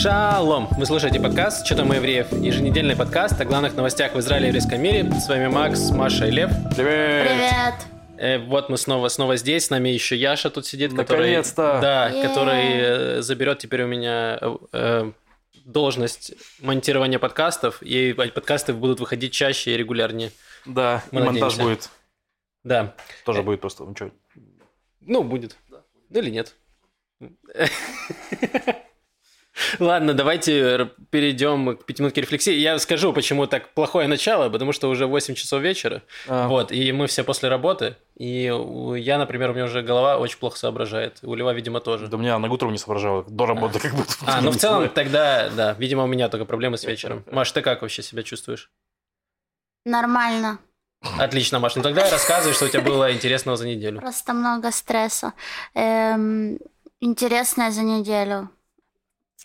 Шалом! Вы слушаете подкаст «Что там евреев?» Еженедельный подкаст о главных новостях в Израиле и еврейском мире. С вами Макс, Маша и Лев. Привет! Привет! Э, вот мы снова, снова здесь. С нами еще Яша тут сидит, который... Да, Е-е. который э, заберет теперь у меня э, э, должность монтирования подкастов, и подкасты будут выходить чаще и регулярнее. Да, Мы и монтаж надеемся. будет. Да. Тоже будет просто. Ну, чё, Ну, будет. Или нет. Ладно, давайте перейдем к пятиминутке рефлексии. Я скажу, почему так плохое начало, потому что уже 8 часов вечера. а, Вот, и мы все после работы. И я, например, у меня уже голова очень плохо соображает. У Льва, видимо, тоже. Да у меня на утром не соображало. До работы как будто. А, ну в целом тогда, да, видимо, у меня только проблемы с вечером. Маш, ты как вообще себя чувствуешь? Нормально. Отлично, Маш. Ну тогда рассказывай, что у тебя было интересного за неделю. Просто много стресса. Эм, интересное за неделю.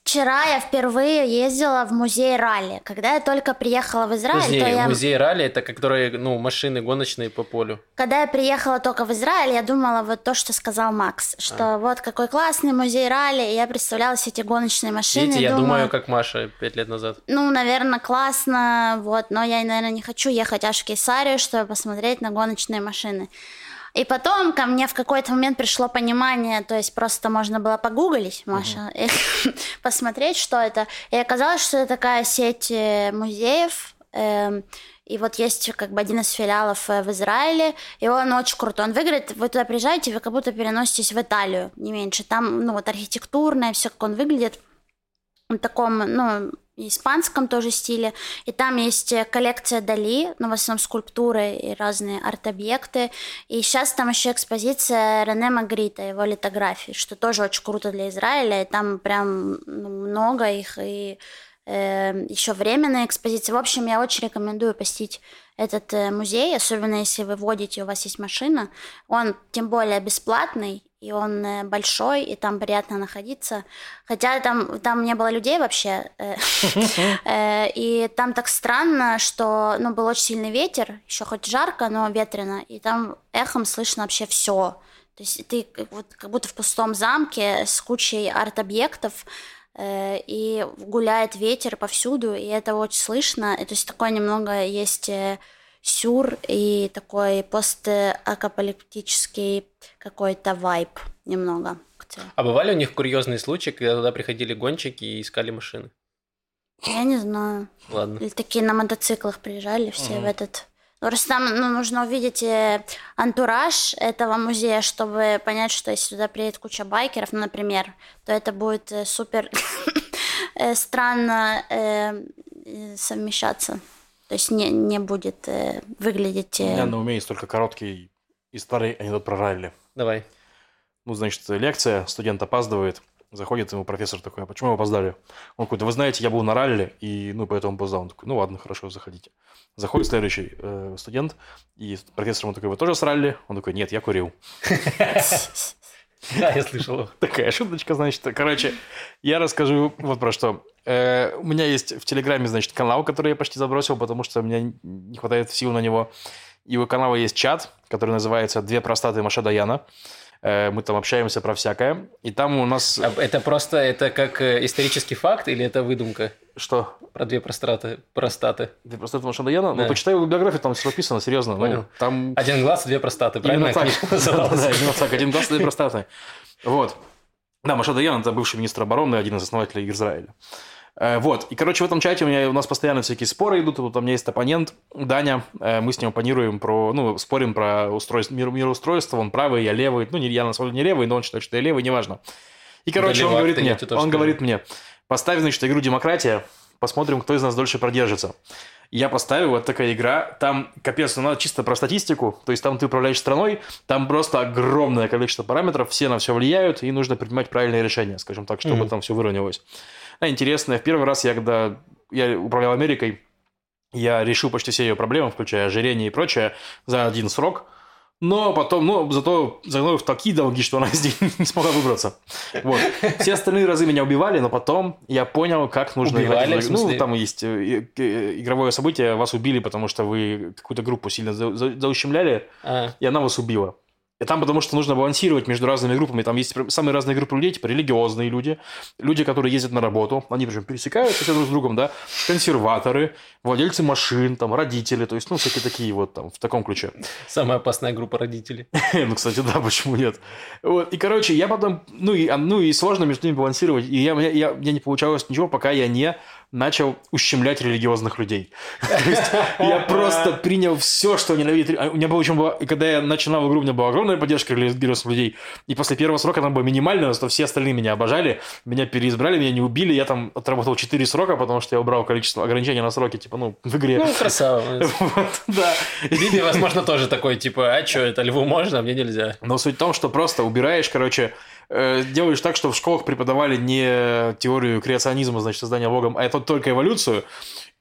Вчера я впервые ездила в музей ралли. Когда я только приехала в Израиль, Подожди, то я... музей ралли, это которые, ну, машины гоночные по полю. Когда я приехала только в Израиль, я думала вот то, что сказал Макс, что вот какой классный музей ралли, и я представляла себе эти гоночные машины. Видите, я думаю, думаю, как Маша пять лет назад. Ну, наверное, классно, вот, но я, наверное, не хочу ехать аж в Кейсарию, чтобы посмотреть на гоночные машины. И потом ко мне в какой-то момент пришло понимание, то есть просто можно было погуглить, Маша, и посмотреть, что это. И оказалось, что это такая сеть э, музеев, эм, и вот есть как бы один из филиалов э, в Израиле, и он очень крутой. Он выглядит, вы туда приезжаете, вы как будто переноситесь в Италию, не меньше. Там, ну, вот архитектурное, все как он выглядит в таком, ну, испанском тоже стиле. И там есть э, коллекция Дали, ну, в основном скульптуры и разные арт-объекты. И сейчас там еще экспозиция Рене Магрита, его литографии, что тоже очень круто для Израиля. И там прям ну, много их, и еще временная экспозиция. В общем, я очень рекомендую посетить этот э, музей, особенно если вы водите, у вас есть машина. Он тем более бесплатный, и он э, большой, и там приятно находиться. Хотя там, там не было людей вообще. э, э, И там так странно, что ну, был очень сильный ветер, еще хоть жарко, но ветрено, и там эхом слышно вообще все. То есть ты вот как будто в пустом замке с кучей арт-объектов, и гуляет ветер повсюду, и это очень слышно. И, то есть такое немного есть сюр и такой постапокалиптический какой-то вайб немного. А бывали у них курьезные случаи, когда туда приходили гонщики и искали машины? Я не знаю. Ладно. Или такие на мотоциклах приезжали все Мгм. в этот... Ну, Просто там ну, нужно увидеть э, антураж этого музея, чтобы понять, что если туда приедет куча байкеров, ну, например, то это будет э, супер э, странно совмещаться. То есть не, не будет э, выглядеть... У э, меня на уме есть только короткий и старый анекдот про ралли. Давай. Ну, значит, лекция, студент опаздывает, заходит ему профессор такой, а почему вы опоздали? Он такой, да вы знаете, я был на ралли, и, ну, поэтому опоздал. Он такой, ну, ладно, хорошо, заходите. Заходит следующий э, студент, и профессор ему такой, вы тоже с ралли? Он такой, нет, я курил. Да, я слышал. Такая шуточка, значит. Короче, я расскажу вот про что. Э, у меня есть в Телеграме, значит, канал, который я почти забросил, потому что у меня не хватает сил на него. И у канала есть чат, который называется «Две простаты Маша Даяна». Э, мы там общаемся про всякое. И там у нас... А Это просто, это как э, исторический факт или это выдумка? Что? Про две простаты, простаты. «Две простаты Маша Даяна»? Да. Ну, почитай его биографию, там все написано, серьезно. Ну, там Один глаз две простаты, правильно? Именно так. Да, называлась? да, именно так. Один глаз, две простаты. Вот. Да, Маша Даян – это бывший министр обороны, один из основателей Израиля. Э, Вот. И, короче, в этом чате у меня у нас постоянно всякие споры идут. Вот у меня есть оппонент Даня. Э, Мы с ним оппонируем про, ну, спорим про устройство, мир, мироустройство. Он правый, я левый. Ну, не, я на самом деле не левый, но он считает, что я левый, неважно. И, короче, Да он говорит мне, он говорит мне, поставь, значит, игру «Демократия», посмотрим, кто из нас дольше продержится. Я поставил, вот такая игра, там, капец, ну, надо чисто про статистику, то есть там ты управляешь страной, там просто огромное количество параметров, все на все влияют, и нужно принимать правильные решения, скажем так, чтобы Мгм. там все выровнялось. А интересно, в первый раз я, когда я управлял Америкой, я решил почти все ее проблемы, включая ожирение и прочее, за один срок, но потом, ну, зато загнал в такие долги, что она из них не смогла выбраться. Вот. Все остальные разы меня убивали, но потом я понял, как нужно Убивали, играть. Ну, там есть э, э, игровое событие, вас убили, потому что вы какую-то группу сильно за- за- заущемляли, А, и она вас убила. И там потому что нужно балансировать между разными группами. Там есть самые разные группы людей, типа религиозные люди, люди, которые ездят на работу, они причем пересекаются все друг с другом, да, консерваторы, владельцы машин, там, родители, то есть, ну, всякие такие вот там, в таком ключе. Самая опасная группа родителей. Ну, кстати, да, почему нет? Вот, и, короче, я потом, ну, и, а, ну, и сложно между ними балансировать, и я, я, я, мне не получалось ничего, пока я не начал ущемлять религиозных людей. То есть я просто принял все, что ненавидит. У меня было очень было, и когда я начинал игру, у меня была огромная поддержка религиозных людей. И после первого срока она была минимальная, что все остальные меня обожали, меня переизбрали, меня не убили. Я там отработал 4 срока, потому что я убрал количество ограничений на сроки, типа, ну, в игре. Ну, красава. Вот, да. Биби, возможно, тоже такой, типа, а что, это льву можно, а мне нельзя. Но суть в том, что просто убираешь, короче, делаешь так, чтобы в школах преподавали не теорию креационизма, значит, создания Богом, а это только эволюцию.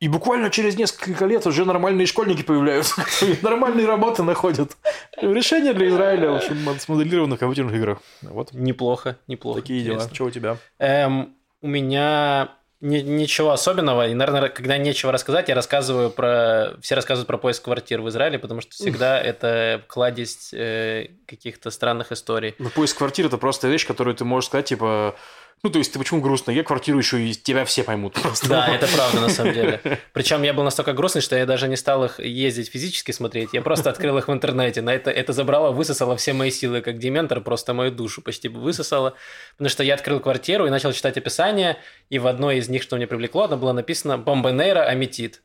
И буквально через несколько лет уже нормальные школьники появляются, нормальные работы находят. Решение для Израиля, в общем, смоделированных компьютерных играх. Вот. Неплохо, неплохо. Такие дела. Что у тебя? Эм, у меня ни- ничего особенного. И, наверное, когда нечего рассказать, я рассказываю про... Все рассказывают про поиск квартир в Израиле, потому что всегда это кладезь э, каких-то странных историй. Ну, поиск квартиры – это просто вещь, которую ты можешь сказать, типа... Ну, то есть, ты почему грустно? Я квартиру ищу, и тебя все поймут. Просто. Да, это правда, на самом деле. Причем я был настолько грустный, что я даже не стал их ездить физически смотреть. Я просто открыл их в интернете. На это, это забрало, высосало все мои силы, как дементор, просто мою душу почти высосало. Потому что я открыл квартиру и начал читать описание, и в одной из них, что мне привлекло, оно было написано «Бомбонейра Аметит».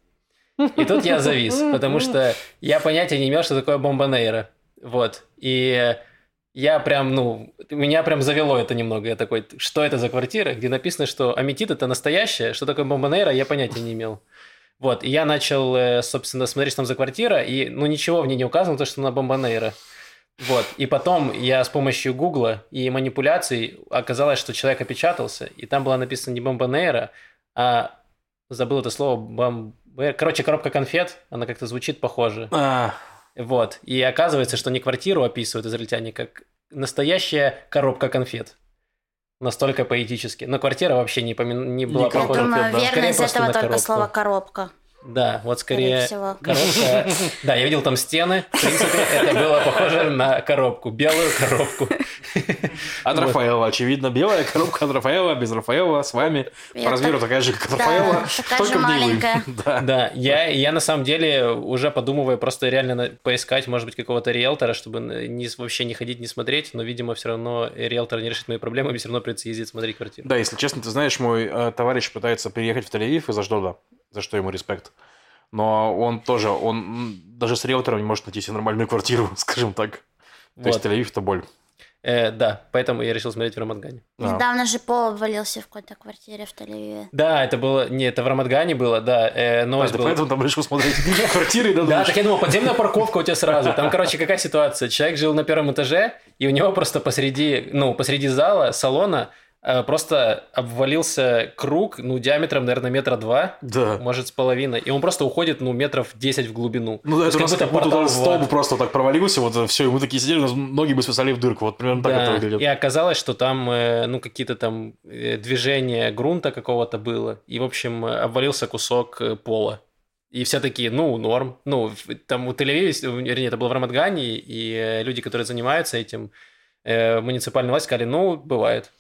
И тут я завис, потому что я понятия не имел, что такое бомбонейра. Вот. И я прям, ну, меня прям завело это немного. Я такой, что это за квартира, где написано, что аметит это настоящее, что такое бомбонейра, я понятия не имел. Вот, и я начал, э, собственно, смотреть, что там за квартира, и, ну, ничего в ней не указано, то, что она бомбонейра. Вот, и потом я с помощью гугла и манипуляций оказалось, что человек опечатался, и там было написано не бомбонейра, а забыл это слово, бомб... Короче, коробка конфет, она как-то звучит похоже. А, Вот. И оказывается, что не квартиру описывают израильтяне, как настоящая коробка конфет. Настолько поэтически. Но квартира вообще не, помя- не была Не Я похожа. думаю, да. верно из этого только коробку. слово коробка. Да, вот Скорее коробка. Да, я видел там стены. В принципе, это было похоже на коробку. Белую коробку. От Вот. Рафаэла, очевидно. Белая коробка от Рафаэла, без Рафаэла, с вами. По размеру так- такая же, как от Рафаэла. только маленькая. Да. Да, я, я на самом деле уже подумываю просто реально поискать, может быть, какого-то риэлтора, чтобы не, вообще не ходить, не смотреть, но, видимо, все равно риэлтор не решит мои проблемы, мне все равно придется ездить смотреть квартиру. Да, если честно, ты знаешь, мой э, товарищ пытается переехать в Тель-Авив из Аждода, за что ему респект. Но он тоже, он даже с риэлтором не может найти себе нормальную квартиру, скажем так. То есть Вот. Тель-Авив – это боль. Э, да, поэтому я решил смотреть в Рамадгане. А. Недавно же пол обвалился в какой-то квартире в Тель-Авиве. Да, это было... Не, это в Рамадгане было, да. Э, А, новость ты была. поэтому там решил смотреть квартиры, да? Да, так я думал, подземная парковка у тебя сразу. Там, короче, какая ситуация? Человек жил на первом этаже, и у него просто посреди, ну, посреди зала, салона, просто обвалился круг, ну, диаметром, наверное, метра два, Да. может, с половиной. И он просто уходит, ну, метров 10 в глубину. Ну, То это как будто столб просто так провалился, вот все, и мы такие сидели, ноги бы свисали в дырку, вот примерно так это Да, выглядит. и оказалось, что там, э, ну, какие-то там э, движения грунта какого-то было. И, в общем, э, обвалился кусок э, пола. И все такие, ну, норм. Ну, там у Тель-Авиве, вернее, это было в Рамадгане, и э, люди, которые занимаются этим, э, муниципальные власти сказали, ну, бывает.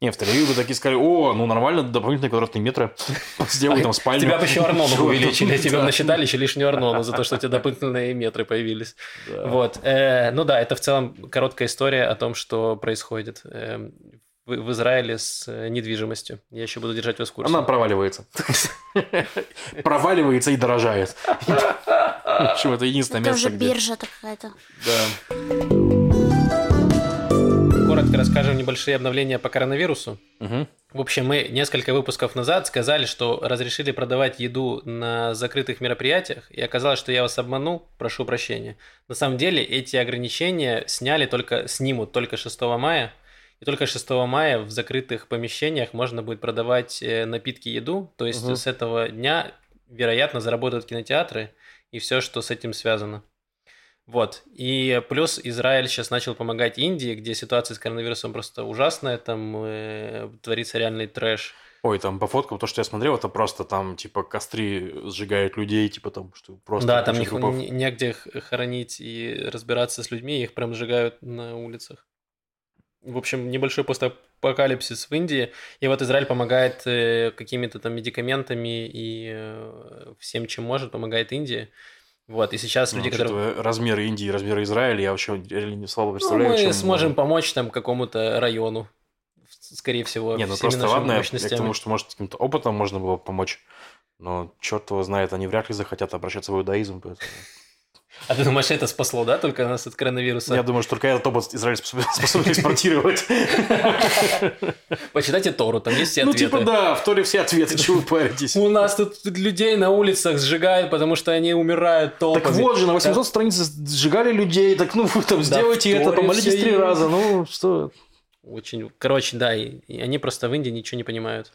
Не, в Тель-Авиве бы такие сказали, о, ну нормально, дополнительные квадратные метры, сделай там спальню. Тебя бы еще Арнону увеличили, тебе насчитали еще лишнюю Арнону за то, что у тебя дополнительные метры появились. Вот. Э, ну да, это в целом короткая история о том, что происходит э, в, Израиле с э, недвижимостью. Я еще буду держать вас в курсе. Она проваливается. Проваливается и дорожает. В общем, это единственное Это место, уже где... биржа какая-то. Да. Коротко расскажем небольшие обновления по коронавирусу. Мгм. В общем, мы несколько выпусков назад сказали, что разрешили продавать еду на закрытых мероприятиях, и оказалось, что я вас обманул, прошу прощения. На самом деле эти ограничения сняли только, снимут только 6 мая, и только 6 мая в закрытых помещениях можно будет продавать э, напитки и еду, то есть Мгм. с этого дня, вероятно, заработают кинотеатры и все, что с этим связано. Вот. И плюс Израиль сейчас начал помогать Индии, где ситуация с коронавирусом просто ужасная, там э, творится реальный трэш. Ой, там по фоткам, то, что я смотрел, это просто там, типа, костры сжигают людей, типа, там, что просто... Да, там не- негде хоронить и разбираться с людьми, их прям сжигают на улицах. В общем, небольшой постапокалипсис в Индии, и вот Израиль помогает э, какими-то там медикаментами и э, всем, чем может, помогает Индии. Вот, и сейчас Ну, люди, которые... размеры Индии, размеры Израиля, я вообще реально не слабо Ну, представляю, мы чем сможем помочь там какому-то району, скорее всего, Не, ну просто ладно, я- я к мощностями. тому, что, может, каким-то опытом можно было помочь. Но черт его знает, они вряд ли захотят обращаться в иудаизм. поэтому- А ты думаешь, это спасло, да, только нас от коронавируса? Я думаю, что только этот опыт Израиль способен, экспортировать. Почитайте Тору, там есть все Ну, ответы. типа, да, в Торе все ответы, чего вы паритесь. У нас тут людей на улицах сжигают, потому что они умирают толпами. Так вот же, на 800 страницах сжигали людей, так ну вы там сделайте это, помолитесь три раза, ну что. Очень, короче, да, и они просто в Индии ничего не понимают.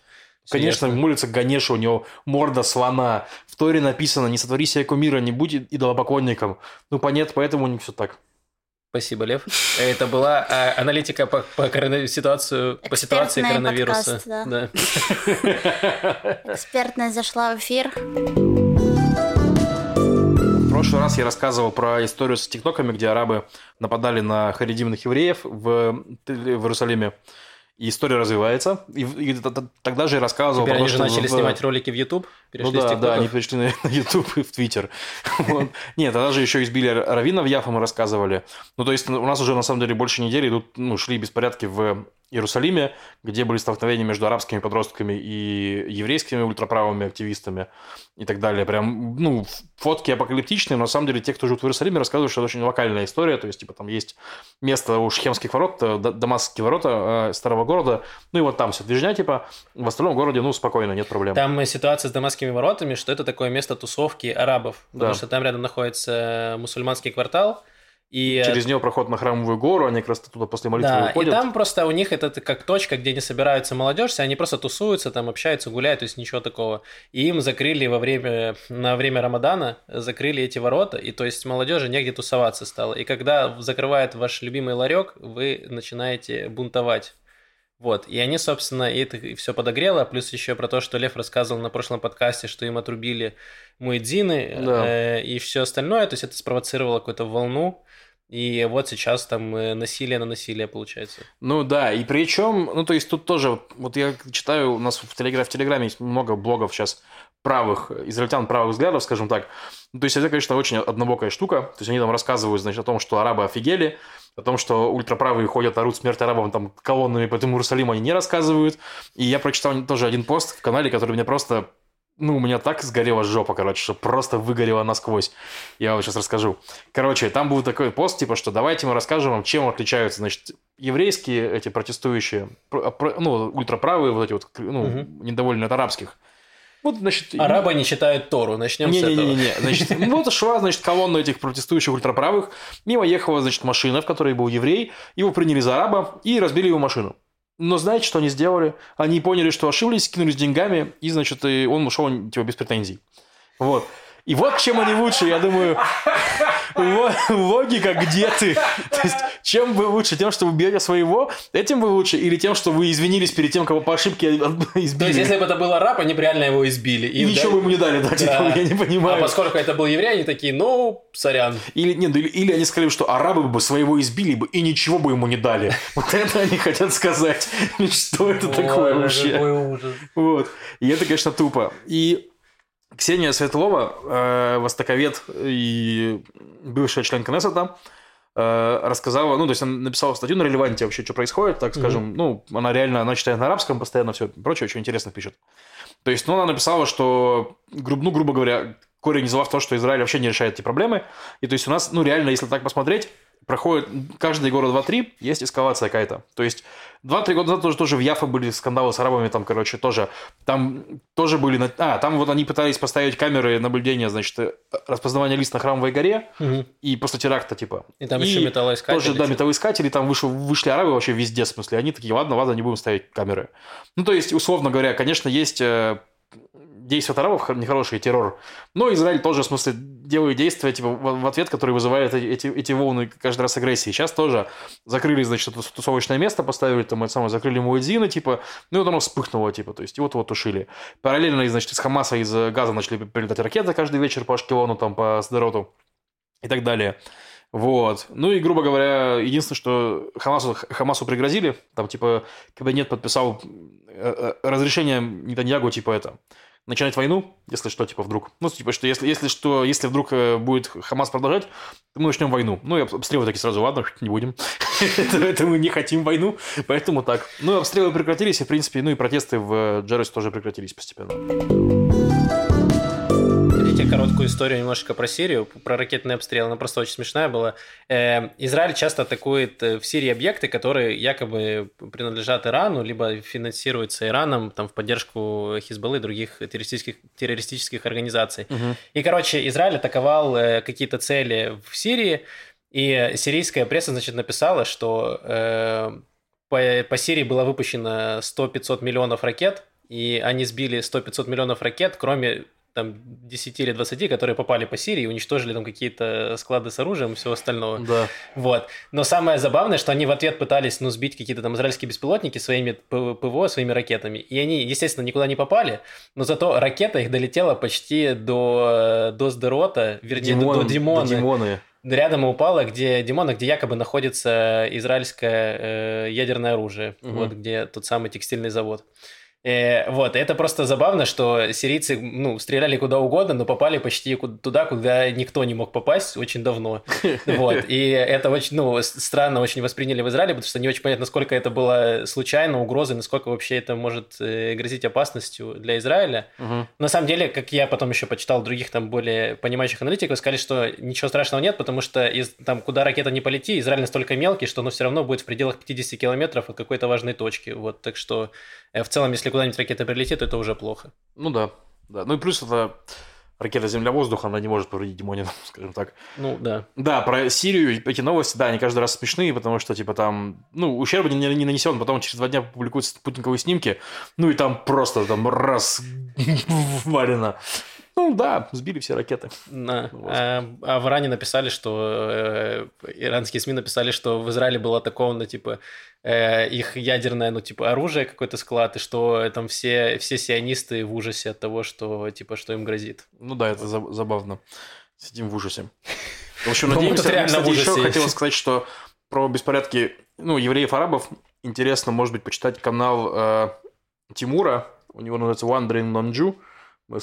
Конечно, Серьезно. молится Ганеша, у него морда слона. В Торе написано, не сотвори себе кумира, не будь идолопоклонником. Ну, понятно, поэтому у них все так. Спасибо, Лев. Это была а, аналитика по, по ситуацию, по ситуации коронавируса. подкаст, да. Да. Экспертная зашла в эфир. В прошлый раз я рассказывал про историю с тиктоками, где арабы нападали на харидимных евреев в, в Иерусалиме. И история развивается. И, и т- тогда же я рассказывал Теперь про они то, же что начали в- снимать ролики в YouTube, перешли ну с да, да, они перешли на, на YouTube и в Твиттер. Вот. Нет, тогда же еще избили Равина в Яфа, мы рассказывали. Ну, то есть у нас уже на самом деле больше недели идут, ну, шли беспорядки в Иерусалиме, где были столкновения между арабскими подростками и еврейскими ультраправыми активистами и так далее. Прям, ну, фотки апокалиптичные, но на самом деле те, кто живут в Иерусалиме, рассказывают, что это очень локальная история, то есть, типа, там есть место у Шхемских ворот, э, Дамасские ворота э, старого города, ну и вот там все движня, типа, в остальном городе, ну, спокойно, нет проблем. Там ситуация с Дамасскими воротами, что это такое место тусовки арабов, потому Да. что там рядом находится мусульманский квартал, и э, Через нее проход на храмовую гору, они как раз туда после молитвы Да, выходят. и там просто у них это как точка, где не собираются молодежь, они просто тусуются, там общаются, гуляют, то есть ничего такого. И им закрыли во время, на время Рамадана, закрыли эти ворота, и то есть молодежи негде тусоваться стало. И когда закрывают ваш любимый ларек, вы начинаете бунтовать. Вот, и они, собственно, и это все подогрело, плюс еще про то, что Лев рассказывал на прошлом подкасте, что им отрубили муэдзины Да. э, и все остальное, то есть это спровоцировало какую-то волну, и вот сейчас там э, насилие на насилие получается. Ну да, и причем, ну то есть тут тоже, вот я читаю, у нас в Телеграме, в Телеграме есть много блогов сейчас правых, израильтян правых взглядов, скажем так. Ну, то есть это, конечно, очень однобокая штука. То есть они там рассказывают, значит, о том, что арабы офигели, о том, что ультраправые ходят, орут смерть арабам там колоннами по этому Иерусалиму, они не рассказывают. И я прочитал тоже один пост в канале, который меня просто ну, у меня так сгорела жопа, короче, что просто выгорела насквозь. Я вам сейчас расскажу. Короче, там был такой пост, типа, что давайте мы расскажем вам, чем отличаются, значит, еврейские эти протестующие, про- про- ну, ультраправые, вот эти вот, ну, Мгм. недовольные от арабских. Вот, значит... Арабы не читают Тору, начнем с этого. Не-не-не, значит, ну, вот шла, значит, колонна этих протестующих ультраправых, мимо ехала, значит, машина, в которой был еврей, его приняли за араба и разбили его машину. Но знаете, что они сделали? Они поняли, что ошиблись, кинулись деньгами, и, значит, и он ушел, типа, без претензий. Вот. И вот чем они лучше, я думаю, логика где ты? То есть, чем вы лучше? Тем, что вы бьете своего? Этим вы лучше? Или тем, что вы извинились перед тем, кого по ошибке избили? То есть, если бы это был араб, они бы реально его избили. И ничего бы ему не дали, да, типа, Да. я не понимаю. А поскольку это был еврей, они такие, ну, сорян. Или, нет, или, или они сказали, что арабы бы своего избили бы и ничего бы ему не дали. Вот это они хотят сказать. Что это такое вообще? Вот. И это, конечно, тупо. И Ксения Светлова, э, востоковед и бывшая член Кнессета, э, рассказала, ну, то есть она написала статью на релеванте вообще, что происходит, так скажем. Ну, она реально, она читает на арабском постоянно все прочее, очень интересно пишет. То есть, ну, она написала, что, груб, ну, грубо говоря, корень зла в том, что Израиль вообще не решает эти проблемы. И то есть у нас, ну, реально, если так посмотреть, проходит каждые года 2-3, есть эскалация какая-то. То есть 2-3 года назад тоже, тоже в Яфа были скандалы с арабами, там, короче, тоже. Там тоже были... А, там вот они пытались поставить камеры наблюдения, значит, э, распознавание лиц на Храмовой горе, Мгм. и после теракта, типа. И там еще металлоискатели. Тоже, да, металлоискатели, там вышел, вышли арабы вообще везде, в смысле. Они такие, ладно, ладно, не будем ставить камеры. Ну, то есть, условно говоря, конечно, есть э, действия арабов нехорошие, террор. Но Израиль тоже, в смысле, делает действия типа, в, ответ, которые вызывают эти, эти, волны каждый раз агрессии. Сейчас тоже закрыли, значит, тусовочное место, поставили там это самое, закрыли муэдзины, типа, ну и вот оно вспыхнуло, типа, то есть и вот вот тушили. Параллельно, значит, из Хамаса, из Газа начали прилетать ракеты каждый вечер по Ашкелону, там, по Сдороту и так далее. Вот. Ну и, грубо говоря, единственное, что Хамасу, Хамасу пригрозили, там, типа, кабинет подписал э, э, разрешение Нетаньягу, типа, это, начинать войну, если что, типа, вдруг. Ну, типа, что если, если что, если вдруг э, будет Хамас продолжать, то мы начнем войну. Ну, и об- обстрелы такие сразу, ладно, не будем. это, мы не хотим войну, поэтому так. Ну, обстрелы прекратились, и, в принципе, ну и протесты в Джерес тоже прекратились постепенно. Хотите короткую историю немножко про Сирию, про ракетный обстрел? Она просто очень смешная была. Э, Израиль часто атакует э, в Сирии объекты, которые якобы принадлежат Ирану, либо финансируются Ираном там, в поддержку Хизбаллы и других террористических, террористических организаций. И, короче, Израиль атаковал э, какие-то цели в Сирии, и сирийская пресса, значит, написала, что э, по, по Сирии было выпущено 100-500 миллионов ракет, и они сбили 100-500 миллионов ракет, кроме там 10 или 20, которые попали по Сирии уничтожили там какие-то склады с оружием и все остальное. Да. Вот. Но самое забавное, что они в ответ пытались, ну, сбить какие-то там израильские беспилотники своими ПВО, своими ракетами. И они, естественно, никуда не попали, но зато ракета их долетела почти до, до Сдерота, вернее, до- до, Димона. Димоны. Рядом и упала, где Димона, где якобы находится израильское э, ядерное оружие, Мгм. вот где тот самый текстильный завод. Э, вот, это просто забавно, что сирийцы, ну, стреляли куда угодно, но попали почти туда, куда никто не мог попасть очень давно. Вот, и это очень, ну, странно очень восприняли в Израиле, потому что не очень понятно, насколько это было случайно, угрозой, насколько вообще это может э, грозить опасностью для Израиля. Мгм. На самом деле, как я потом еще почитал других там более понимающих аналитиков, сказали, что ничего страшного нет, потому что из, там, куда ракета не полети, Израиль настолько мелкий, что оно все равно будет в пределах 50 километров от какой-то важной точки. Вот, так что в целом, если куда-нибудь ракета прилетит, то это уже плохо. Ну да, да. Ну и плюс это ракета земля-воздух, она не может повредить Димоне, скажем так. Ну, да. Да, про Сирию эти новости, да, они каждый раз смешные, потому что, типа, там, ну, ущерб не, не нанесен, потом через два дня публикуются спутниковые снимки, ну, и там просто, там, раз, валено. Ну, да, сбили все ракеты. Да. Вот. А, а в Иране написали, что э, иранские СМИ написали, что в Израиле было атаковано, типа, э, их ядерное, ну, типа, оружие, какой-то склад, и что там все, все сионисты в ужасе от того, что, типа, что им грозит. Ну да, это за- забавно. Сидим в ужасе. В общем, Ну, надеемся, реально кстати, еще хотел сказать, что про беспорядки, ну, евреев-арабов интересно, может быть, почитать канал э, Тимура, у него называется Wandering ски-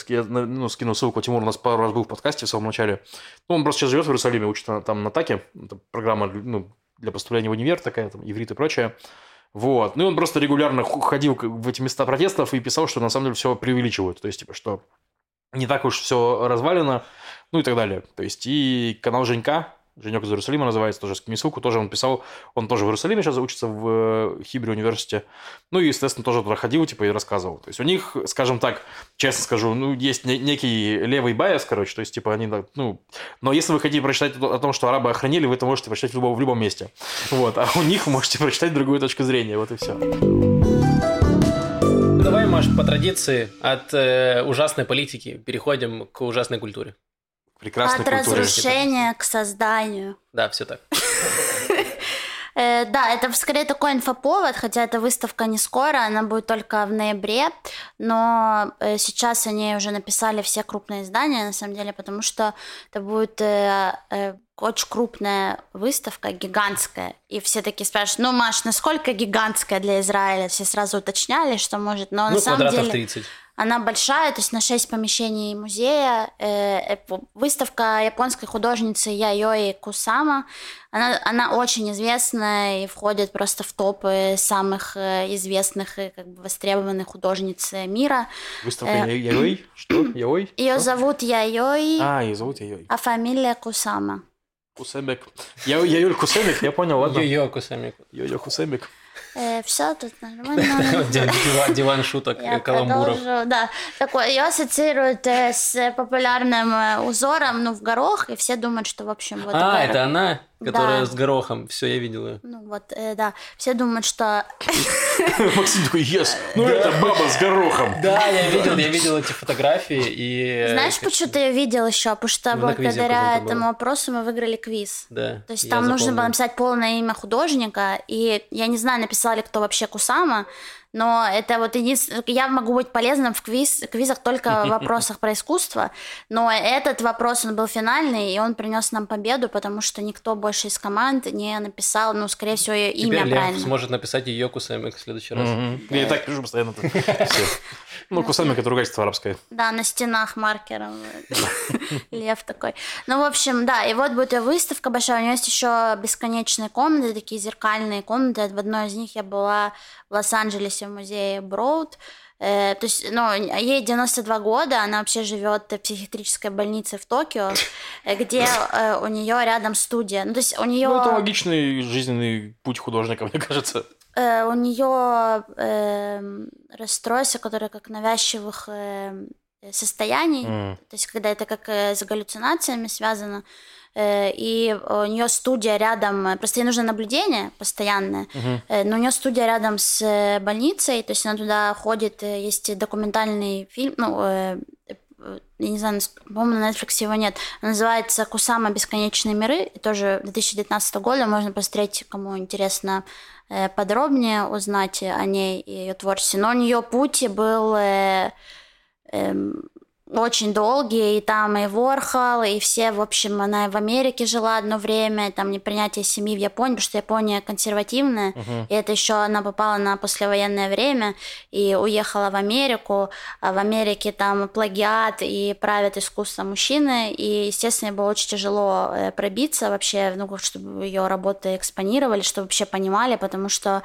я, ну, скину ссылку, Тимур у нас пару раз был в подкасте в самом начале. Ну, он просто сейчас живет в Иерусалиме, учится там на ТАКе, это программа ну, для поступления в универ такая, там, иврит и прочее. Вот. Ну, и он просто регулярно ходил в эти места протестов и писал, что на самом деле все преувеличивают. То есть, типа, что не так уж все развалено, ну и так далее. То есть, и канал Женька, Женек из Иерусалима называется, тоже скину ссылку, тоже он писал, он тоже в Иерусалиме сейчас учится в э, Хибре университете. Ну и, естественно, тоже туда ходил, типа, и рассказывал. То есть, у них, скажем так, честно скажу, ну, есть не- некий левый байс, короче, то есть, типа, они, ну... Но если вы хотите прочитать о том, что арабы охранили, вы это можете прочитать в любом, в любом месте. Вот. А у них можете прочитать другую точку зрения, вот и все. Давай, Маш, по традиции от э, ужасной политики переходим к ужасной культуре. Прекрасной От культуре. разрушения к созданию. Да, все так. Э, да, это скорее такой инфоповод, хотя эта выставка не скоро, она будет только в ноябре, но э, сейчас они уже написали все крупные издания, на самом деле, потому что это будет э, очень крупная выставка, гигантская, и все такие спрашивают, ну, Маш, насколько гигантская для Израиля? Все сразу уточняли, что может, но ну, на самом квадратов деле... 30. Она большая, то есть на 6 помещений музея. Э, э, Выставка японской художницы Яйои Кусама. Она, она очень известная и входит просто в топы самых э, известных и как бы востребованных художниц мира. Выставка Я- Яой? Что? Яой? Ее Что? зовут Яйои, А, ее зовут Яой. а фамилия Кусама. Кусемик. Я, я Юль Кусемик, я понял, ладно. Йо-йо, Кусамик. Йо-йо Кусемик. Все тут нормально. Диван, диван шуток, Я э, каламбуров. продолжу, да. Такой, ее ассоциируют э, с популярным э, узором, ну, в горох, и все думают, что, в общем, вот А, это она? Которая Да. с горохом. Все, я видел ее. Ну вот, э, да. Все думают, что... Максим такой, yes, ну это баба с горохом. Да, я видел, я видел эти фотографии и... Знаешь, почему ты ее видел еще? Потому что Ну, благодаря этому было. вопросу мы выиграли квиз. Да. То есть там нужно было написать полное имя художника, и я не знаю, написал ли кто вообще Кусама, но это вот единственное... Я могу быть полезным в квиз, квизах только в вопросах про искусство, но этот вопрос, он был финальный, и он принес нам победу, потому что никто больше из команд не написал, ну, скорее всего, ее Теперь имя Лев правильно. сможет написать ее кусами в следующий раз. Я и так пишу постоянно. Ну, кусами, это ругательство арабское. Да, на стенах маркером. Лев такой. Ну, в общем, да, и вот будет выставка большая. У нее есть еще бесконечные комнаты, такие зеркальные комнаты. В одной из них я была в Лос-Анджелесе в музее Броуд. Э, то есть, ну, ей 92 года, она вообще живет в психиатрической больнице в Токио, э, где э, у нее рядом студия. Ну, то есть у нее... Ну, это логичный жизненный путь художника, мне кажется. Э, у нее расстройство, которое как навязчивых эм, состояний, М. то есть когда это как э, с галлюцинациями связано, э, и у нее студия рядом, э, просто ей нужно наблюдение постоянное, э, но у нее студия рядом с э, больницей, то есть она туда ходит, э, есть документальный фильм, ну, э, э, я не знаю, по-моему, на Netflix его нет. Он называется «Кусама. Бесконечные миры». И тоже 2019 года можно посмотреть, кому интересно э, подробнее узнать о ней и ее творчестве. Но у нее путь был э, эм, очень долгий, и там и Ворхол, и все, в общем, она и в Америке жила одно время, и там непринятие семьи в Японии, потому что Япония консервативная, и это еще она попала на послевоенное время и уехала в Америку, а в Америке там плагиат и правят искусство мужчины, и, естественно, ей было очень тяжело э, пробиться вообще, ну, чтобы ее работы экспонировали, чтобы вообще понимали, потому что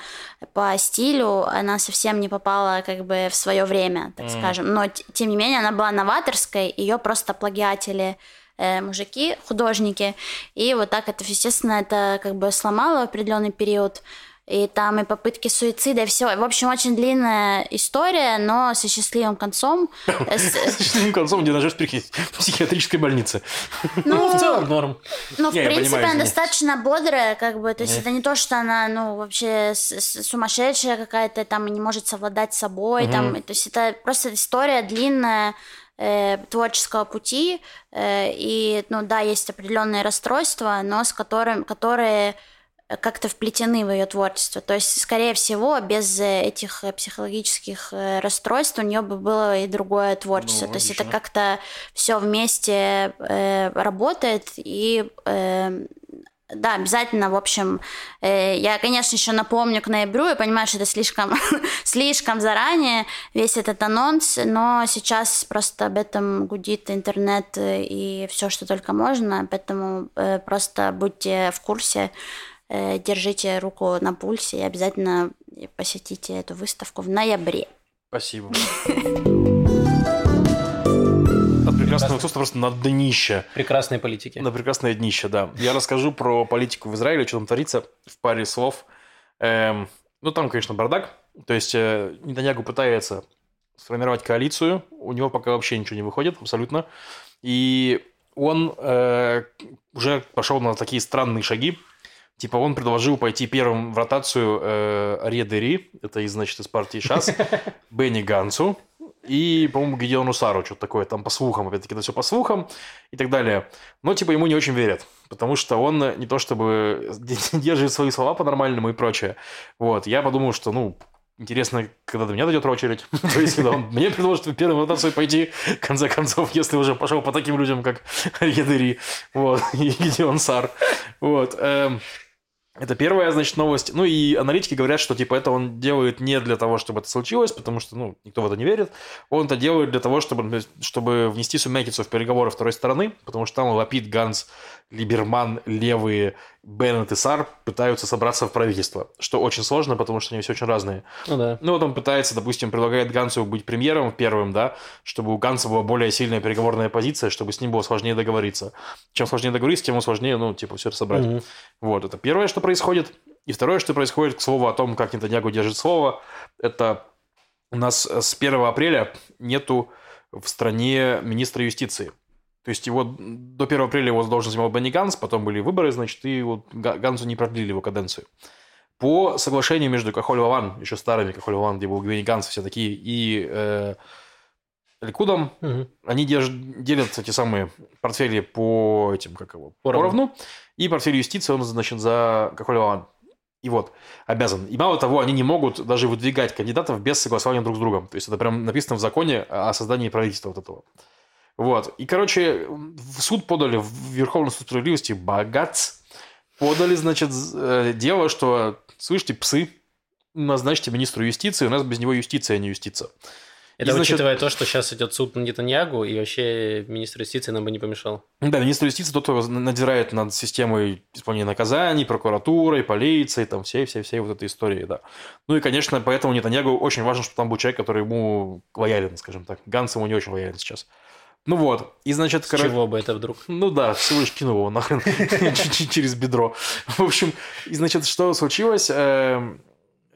по стилю она совсем не попала как бы в свое время, так скажем. Но тем не менее она была новаторской, ее просто плагиатели э, мужики, художники, и вот так это, естественно, это как бы сломало определенный период. И там и попытки суицида, и все. В общем, очень длинная история, но со счастливым концом. Э, с- счастливым концом, где живет в психи- психиатрической больнице. Ну, в целом норм. Ну, в принципе, она достаточно бодрая, как бы, то есть это не то, что она, ну, вообще сумасшедшая какая-то, там, и не может совладать с собой, там, то есть это просто история длинная э, творческого пути, э, и, ну, да, есть определенные расстройства, но с которым, которые как-то вплетены в ее творчество. То есть, скорее всего, без э, этих э, психологических э, расстройств у нее бы было и другое творчество. Ну, То есть это как-то все вместе э, работает и э, да, обязательно, в общем, э, я, конечно, еще напомню к ноябрю, я понимаю, что это слишком, слишком заранее, весь этот анонс, но сейчас просто об этом гудит интернет э, и все, что только можно, поэтому э, просто будьте в курсе, э, держите руку на пульсе и обязательно посетите эту выставку в ноябре. Спасибо. От прекрасного искусства просто на днище. Прекрасные политики. На прекрасное днище, да. Я расскажу про политику в Израиле, что там творится в паре слов. Эм, ну, там, конечно, бардак. То есть, э, Нетаньягу пытается сформировать коалицию. У него пока вообще ничего не выходит, абсолютно. И он э, уже пошел на такие странные шаги. Типа он предложил пойти первым в ротацию э, Арье Дери, это из, значит, из партии ШАС, Бенни Гансу и, по-моему, Гедеону Сару, что-то такое, там по слухам, опять-таки, это все по слухам и так далее. Но, типа, ему не очень верят, потому что он не то чтобы держит свои слова по-нормальному и прочее. Вот, я подумал, что, ну, Интересно, когда до меня дойдет очередь. То есть, он мне предложит в первую ротацию пойти, в конце концов, если уже пошел по таким людям, как Едыри, вот, и Гедеон Сар. Вот. Это первая, значит, новость. Ну и аналитики говорят, что типа это он делает не для того, чтобы это случилось, потому что, ну, никто в это не верит. Он это делает для того, чтобы, чтобы внести сумятицу в переговоры второй стороны, потому что там Лапид, Ганс, Либерман, левые, Беннет и Сар пытаются собраться в правительство, что очень сложно, потому что они все очень разные. Ну да. Ну, вот он пытается, допустим, предлагает Гансу быть премьером первым, да, чтобы у Ганса была более сильная переговорная позиция, чтобы с ним было сложнее договориться. Чем сложнее договориться, тем сложнее, ну, типа, все это собрать. Мгм. Вот, это первое, что происходит. И второе, что происходит, к слову о том, как Нетаньягу держит слово, это у нас с 1 апреля нету в стране министра юстиции. То есть его до 1 апреля его должен занимал Бенни Ганс, потом были выборы, значит, и вот Гансу не продлили его каденцию. По соглашению между Кахоль Ваван, еще старыми Кахоль Ваван, где был Бенни Ганс, все такие, и э, Ликудом, угу. они держат, делят эти самые портфели по этим, как его, поровну. поровну. И портфель юстиции он, значит, за Кахоль Ваван. И вот, обязан. И мало того, они не могут даже выдвигать кандидатов без согласования друг с другом. То есть это прям написано в законе о создании правительства вот этого. Вот. И, короче, в суд подали, в Верховный суд справедливости, богац, подали, значит, э, дело, что, слышите, псы, назначьте министру юстиции, у нас без него юстиция, а не юстиция. Это и, значит... учитывая то, что сейчас идет суд на Нетаньягу, и вообще министр юстиции нам бы не помешал. Да, министр юстиции тот, кто надзирает над системой исполнения наказаний, прокуратурой, полицией, там все-все-все вот этой истории, да. Ну и, конечно, поэтому Нетаньягу очень важно, чтобы там был человек, который ему лоялен, скажем так. Ганс ему не очень лоялен сейчас. Ну вот, и значит... С короче... чего бы это вдруг? Ну да, всего лишь кинул его нахрен через бедро. В общем, и значит, что случилось? Эм,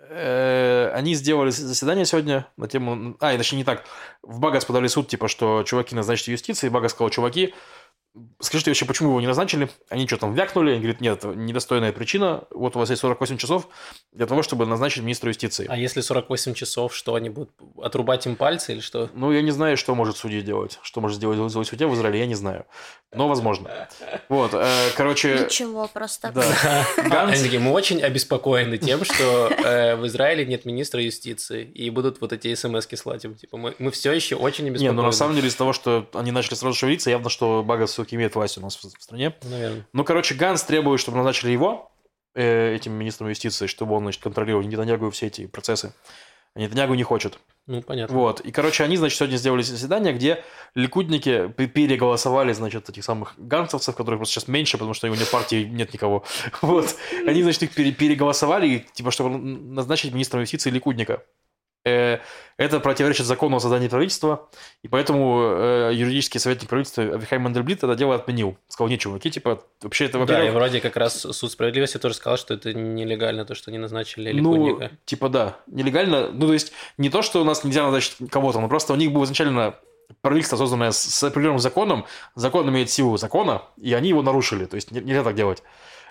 э, они сделали заседание сегодня на тему... А, иначе не так. В Багас подали суд, типа, что чуваки назначат юстиции. И Багас сказал, чуваки, Скажите вообще, почему его не назначили? Они что там вякнули? Они говорят, нет, это недостойная причина. Вот у вас есть 48 часов для того, чтобы назначить министра юстиции. А если 48 часов, что они будут отрубать им пальцы или что? Ну, я не знаю, что может судья делать. Что может сделать судья в Израиле, я не знаю. Но возможно. Вот, э, короче... Ничего, просто... Да. Они такие, мы очень обеспокоены тем, что э, в Израиле нет министра юстиции, и будут вот эти смс-ки слать им. Типа, мы, мы все еще очень обеспокоены. Не, ну на самом деле из того, что они начали сразу шевелиться, явно, что Бага все-таки имеет власть у нас в стране. Наверное. Ну, короче, Ганс требует, чтобы назначили его э, этим министром юстиции, чтобы он, значит, контролировал Нетаньягу все эти процессы. А Нетаньягу не хочет. Ну, понятно. Вот. И, короче, они, значит, сегодня сделали заседание, где ликудники переголосовали, значит, этих самых ганцевцев, которых просто сейчас меньше, потому что у него партии нет никого. Вот. Они, значит, их переголосовали, типа, чтобы назначить министром юстиции ликудника. Э, это противоречит закону о создании правительства, и поэтому э, юридический советник правительства Авихай Мандельблит это дело отменил. Сказал, не, чуваки, типа, вообще это... Да, и вроде как раз суд справедливости тоже сказал, что это нелегально, то, что они назначили Ликудника. Ну, типа, да, нелегально. Ну, то есть, не то, что у нас нельзя назначить кого-то, но просто у них было изначально правительство, созданное с определенным законом, закон имеет силу закона, и они его нарушили. То есть, нельзя так делать.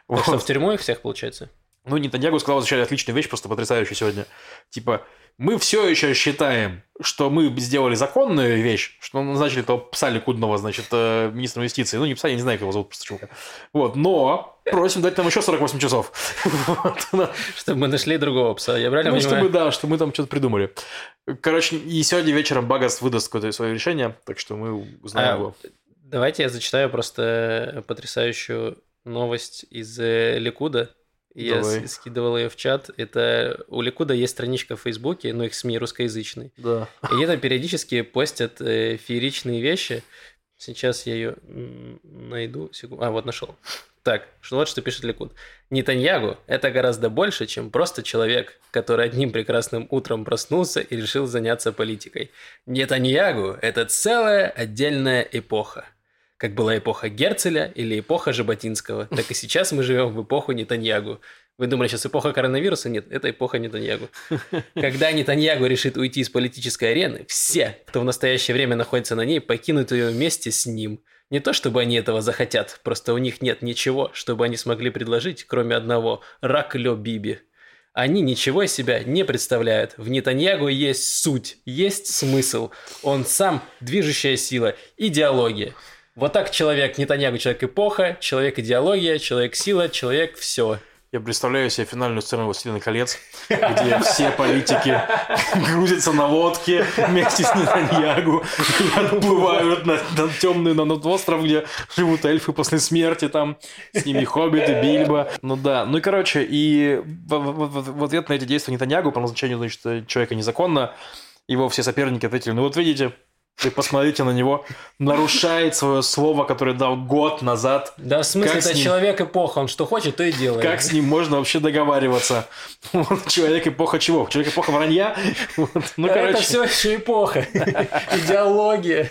Так вот. что, в тюрьму их всех, получается? Ну, Нетаньягу сказал вначале отличную вещь, просто потрясающую сегодня. Типа, мы все еще считаем, что мы сделали законную вещь, что назначили этого пса Ликудного, значит, э, министром юстиции. Ну, не пса, я не знаю, как его зовут, просто чувака. Вот, но просим дать нам еще 48 часов. Чтобы мы нашли другого пса, я правильно Ну, чтобы, да, что мы там что-то придумали. Короче, и сегодня вечером Багас выдаст какое-то свое решение, так что мы узнаем а, его. Давайте я зачитаю просто потрясающую новость из э, Ликуда. Я Давай. скидывал ее в чат. Это у Ликуда есть страничка в Фейсбуке, но их СМИ русскоязычный. Да. И они там периодически постят э, фееричные вещи. Сейчас я ее найду. А, вот нашел. Так, что вот что пишет Ликуд. Нетаньягу – это гораздо больше, чем просто человек, который одним прекрасным утром проснулся и решил заняться политикой. Нетаньягу – это целая отдельная эпоха как была эпоха Герцеля или эпоха Жаботинского, так и сейчас мы живем в эпоху Нетаньягу. Вы думали, сейчас эпоха коронавируса? Нет, это эпоха Нетаньягу. Когда Нетаньягу решит уйти из политической арены, все, кто в настоящее время находится на ней, покинут ее вместе с ним. Не то, чтобы они этого захотят, просто у них нет ничего, чтобы они смогли предложить, кроме одного – рак Лё Биби. Они ничего из себя не представляют. В Нетаньягу есть суть, есть смысл. Он сам движущая сила, идеология. Вот так человек Нетаньягу, человек эпоха, человек идеология, человек сила, человек все. Я представляю себе финальную сцену «Властелина колец», где все политики грузятся на лодке вместе с Нетаньягу и отплывают на, на темный на, на остров, где живут эльфы после смерти, там с ними хоббиты, Бильбо. Ну да, ну и короче, и в, в, в ответ на эти действия Нетаньягу по назначению, значит, человека незаконно, его все соперники ответили, ну вот видите, и посмотрите на него, нарушает свое слово, которое дал год назад. Да, в смысле, как это ним... человек эпоха, он что хочет, то и делает. Как с ним можно вообще договариваться? Человек эпоха чего? Человек эпоха вранья? Ну, короче. Это все еще эпоха. Идеология.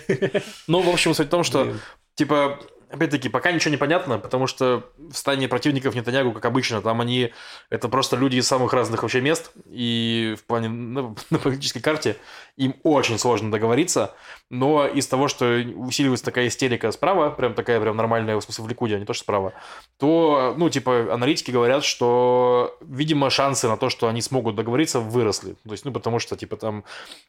Ну, в общем, суть в том, что, типа, Опять-таки, пока ничего не понятно, потому что в стане противников Нетаньягу, как обычно, там они, это просто люди из самых разных вообще мест, и в плане на, на политической карте им очень сложно договориться, но из того, что усиливается такая истерика справа, прям такая прям нормальная, в смысле в Ликуде, а не то, что справа, то, ну, типа, аналитики говорят, что, видимо, шансы на то, что они смогут договориться, выросли. То есть, ну, потому что, типа, там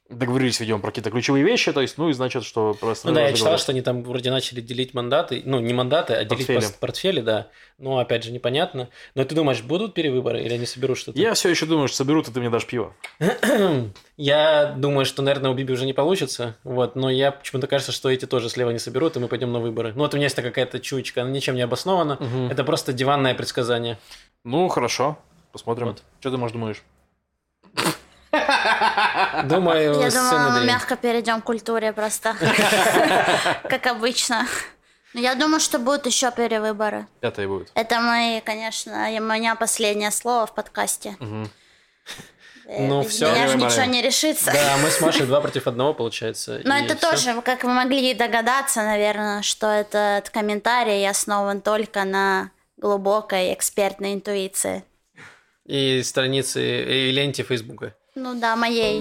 договорились, видимо, про какие-то ключевые вещи, то есть, ну, и значит, что просто... Ну да, я читал, что они там вроде начали делить мандаты, ну, не мандаты, а делить Портфели. портфели, да. Но, опять же, непонятно. Но ты думаешь, будут перевыборы или они соберут что-то? Я все еще думаю, что соберут, и ты мне дашь пиво. Я думаю, что, наверное, у Биби уже не получится, вот, но я почему-то кажется, что эти тоже слева не соберут, и мы пойдем на выборы. Ну, вот у меня есть какая-то чуечка, она ничем не обоснована, Мгм. это просто диванное предсказание. Ну, хорошо, посмотрим. Вот. Что ты, может, думаешь? Думаю, Я думаю, мы мягко перейдем к культуре просто. Как обычно. Но я думаю, что будут еще перевыборы. Пятое будет. Это мои, конечно, и у меня последнее слово в подкасте. Э, Ну, без всё. меня же ничего не решится. Да, мы с Машей два против одного, получается. Но и это всё. тоже, как вы могли догадаться, наверное, что этот комментарий основан только на глубокой экспертной интуиции. И страницы, и ленте Фейсбука. Ну да, моей.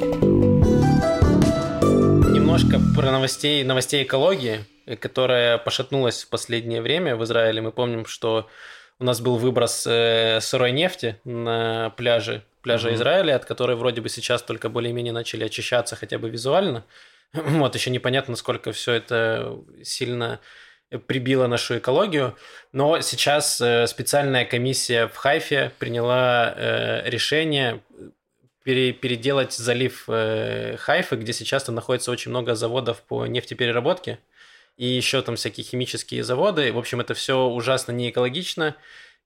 Немножко про новостей, новостей экологии, которая пошатнулась в последнее время в Израиле. Мы помним, что у нас был выброс э, сырой нефти на пляже, пляже Мгм. Израиля, от которой вроде бы сейчас только более-менее начали очищаться хотя бы визуально. Вот, еще непонятно, насколько все это сильно прибило нашу экологию. Но сейчас э, специальная комиссия в Хайфе приняла э, решение пере- переделать залив э, Хайфы, где сейчас там находится очень много заводов по нефтепереработке, и еще там всякие химические заводы. В общем, это все ужасно не экологично,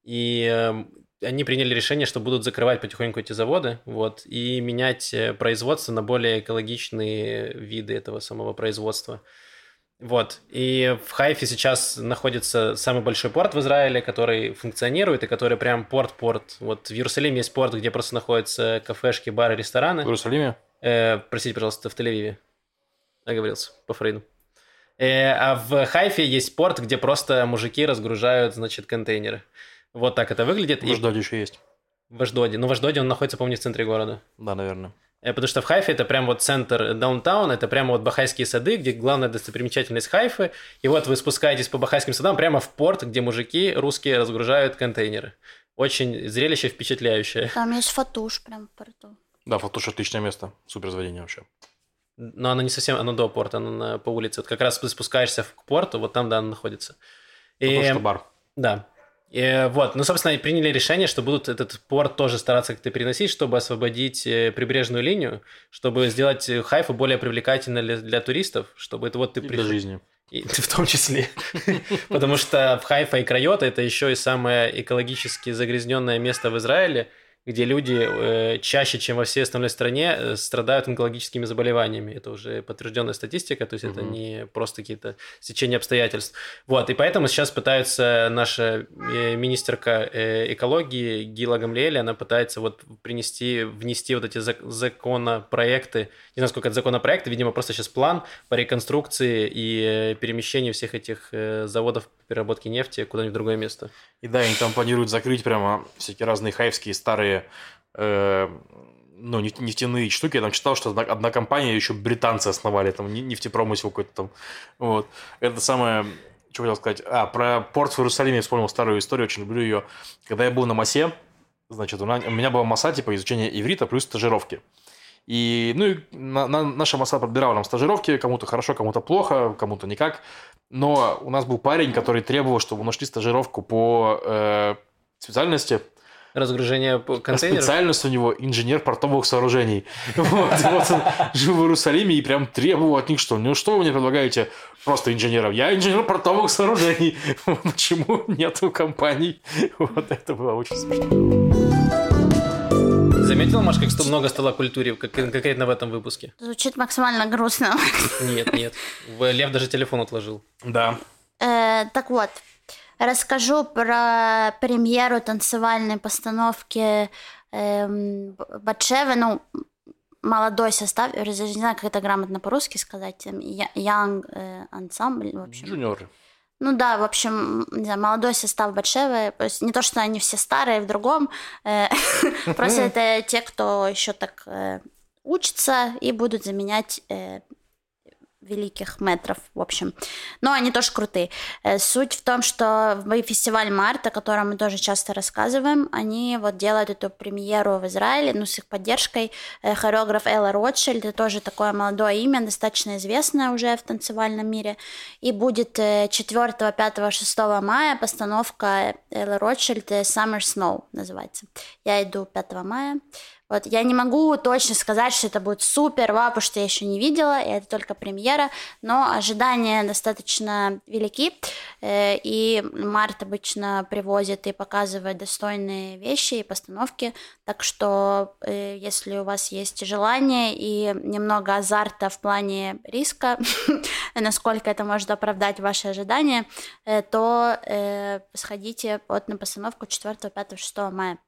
и э, они приняли решение, что будут закрывать потихоньку эти заводы, вот, и менять э, производство на более экологичные виды этого самого производства. Вот. И в Хайфе сейчас находится самый большой порт в Израиле, который функционирует, и который прям порт-порт. Вот в Иерусалиме есть порт, где просто находятся кафешки, бары, рестораны. В Иерусалиме? Э, простите, пожалуйста, в Тель-Авиве. Оговорился по Фрейду. Э, а в Хайфе есть порт, где просто мужики разгружают, значит, контейнеры. Вот так это выглядит. В И Аждоде еще есть. в Аждоде. Ну, в Аждоде он находится, помню, в центре города. Да, наверное. Э, Потому что в Хайфе это прям вот центр даунтаун, это прямо вот Бахайские сады, где главная достопримечательность Хайфы. И вот вы спускаетесь по Бахайским садам прямо в порт, где мужики русские разгружают контейнеры. Очень зрелище впечатляющее. Там есть фатуш прям в порту. Да, Фатуш отличное место. Супер заведение вообще. Но оно не совсем, оно до порта, оно на, по улице. Вот как раз ты спускаешься к порту, вот там, да, оно находится. И, Фатуш это бар. Да. И, вот, ну, собственно, и приняли решение, что будут этот порт тоже стараться как-то переносить, чтобы освободить э, прибрежную линию, чтобы сделать э, Хайфу более привлекательной для, для туристов, чтобы это вот ты И для приход- жизни. И в том числе. Потому что Хайфа и Крайота это еще и самое экологически загрязненное место в Израиле, где люди э, чаще, чем во всей остальной стране, э, страдают онкологическими заболеваниями. Это уже подтвержденная статистика, то есть это Мгм. не просто какие-то стечения обстоятельств. Вот, и поэтому сейчас пытаются наша э, министерка э, экологии Гила Гамлиэли, она пытается вот принести, внести вот эти зак- законопроекты, не знаю, сколько это законопроекты, видимо, просто сейчас план по реконструкции и э, перемещению всех этих э, заводов по переработке нефти куда-нибудь в другое место. И да, они там планируют закрыть прямо всякие разные хайфские старые э, ну, неф- нефтяные штуки. Я там читал, что одна, одна компания, еще британцы основали, там не- нефтепромысел какой-то там. Вот. Это самое, что хотел сказать. А, про порт в Иерусалиме я вспомнил старую историю, очень люблю ее. Когда я был на МАСе, значит, у, на- у меня была МАСа, типа, изучение иврита плюс стажировки. И, ну, и на- на- наша МАСа подбирала нам стажировки, кому-то хорошо, кому-то плохо, кому-то никак. Но у нас был парень, который требовал, чтобы нашли стажировку по э, специальности. Разгружение по- контейнеров. Специальность у него инженер портовых сооружений. Вот, вот он жил в Иерусалиме и прям требовал от них, что ну что вы мне предлагаете просто инженеров? Я инженер портовых сооружений. Почему нету компаний? Вот это было очень смешно. Заметил, Маш, как много стало культуре, как конкретно в этом выпуске? Звучит максимально грустно. Нет, нет. В- Лев даже телефон отложил. Да. Э, так вот, расскажу про премьеру танцевальной постановки эм, Батшевы, ну, молодой состав, я не знаю, как это грамотно по-русски сказать, я- Young э, Ensemble, в общем. Джуниоры. Ну да, в общем, не знаю, молодой состав Батшевы. То есть не то, что они все старые в другом, э, просто это те, кто еще так э, учится и будут заменять э, великих метров, в общем. Но они тоже крутые. Э, суть в том, что фестиваль Март, о котором мы тоже часто рассказываем, они вот делают эту премьеру в Израиле, ну, с их поддержкой. Э, хореограф Элла Ротшильд, это тоже такое молодое имя, достаточно известное уже в танцевальном мире. И будет 4, 5, 6 мая постановка Элла Ротшильд Summer Snow называется. Я иду 5 мая. Вот, я не могу точно сказать, что это будет супер, вау, потому что я еще не видела, и это только премьера, но ожидания достаточно велики, э, и Март обычно привозит и показывает достойные вещи и постановки, так что э, если у вас есть желание и немного азарта в плане риска, насколько это может оправдать ваши ожидания, э, то сходите вот на постановку 4, 5, 6 мая.